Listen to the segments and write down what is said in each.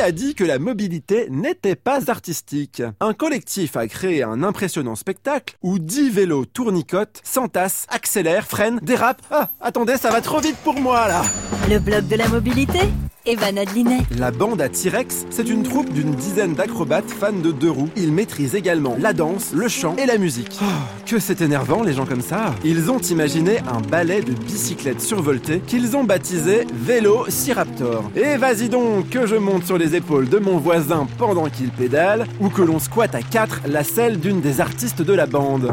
a dit que la mobilité n'était pas artistique? Un collectif a créé un impressionnant spectacle où 10 vélos tournicotent, s'entassent, accélèrent, freinent, dérapent. Ah, attendez, ça va trop vite pour moi là. Le blog de la mobilité? Evan Adlinet. La bande à T-Rex, c'est une troupe d'une dizaine d'acrobates fans de deux roues. Ils maîtrisent également la danse, le chant et la musique. Oh, que c'est énervant les gens comme ça Ils ont imaginé un ballet de bicyclettes survoltées qu'ils ont baptisé Vélo Raptor. Et vas-y donc que je monte sur les épaules de mon voisin pendant qu'il pédale, ou que l'on squatte à quatre la selle d'une des artistes de la bande.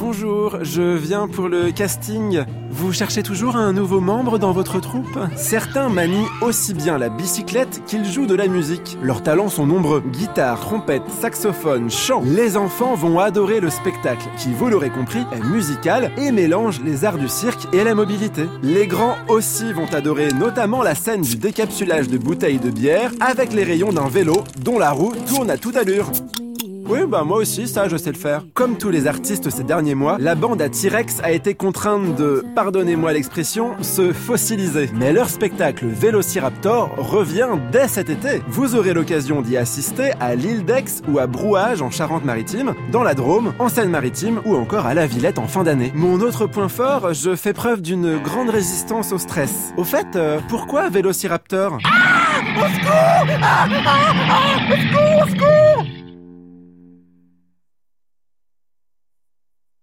Bonjour, je viens pour le casting. Vous cherchez toujours un nouveau membre dans votre troupe? Certains manient aussi bien la bicyclette qu'ils jouent de la musique. Leurs talents sont nombreux. Guitare, trompette, saxophone, chant. Les enfants vont adorer le spectacle, qui, vous l'aurez compris, est musical et mélange les arts du cirque et la mobilité. Les grands aussi vont adorer notamment la scène du décapsulage de bouteilles de bière avec les rayons d'un vélo dont la roue tourne à toute allure. Oui, bah moi aussi, ça, je sais le faire. Comme tous les artistes ces derniers mois, la bande à T-Rex a été contrainte de, pardonnez-moi l'expression, se fossiliser. Mais leur spectacle Vélociraptor revient dès cet été. Vous aurez l'occasion d'y assister à l'île d'Aix ou à Brouage en Charente-Maritime, dans la Drôme, en Seine-Maritime ou encore à la Villette en fin d'année. Mon autre point fort, je fais preuve d'une grande résistance au stress. Au fait, euh, pourquoi Vélociraptor? Ah Au secours ah, ah, ah Au secours Au secours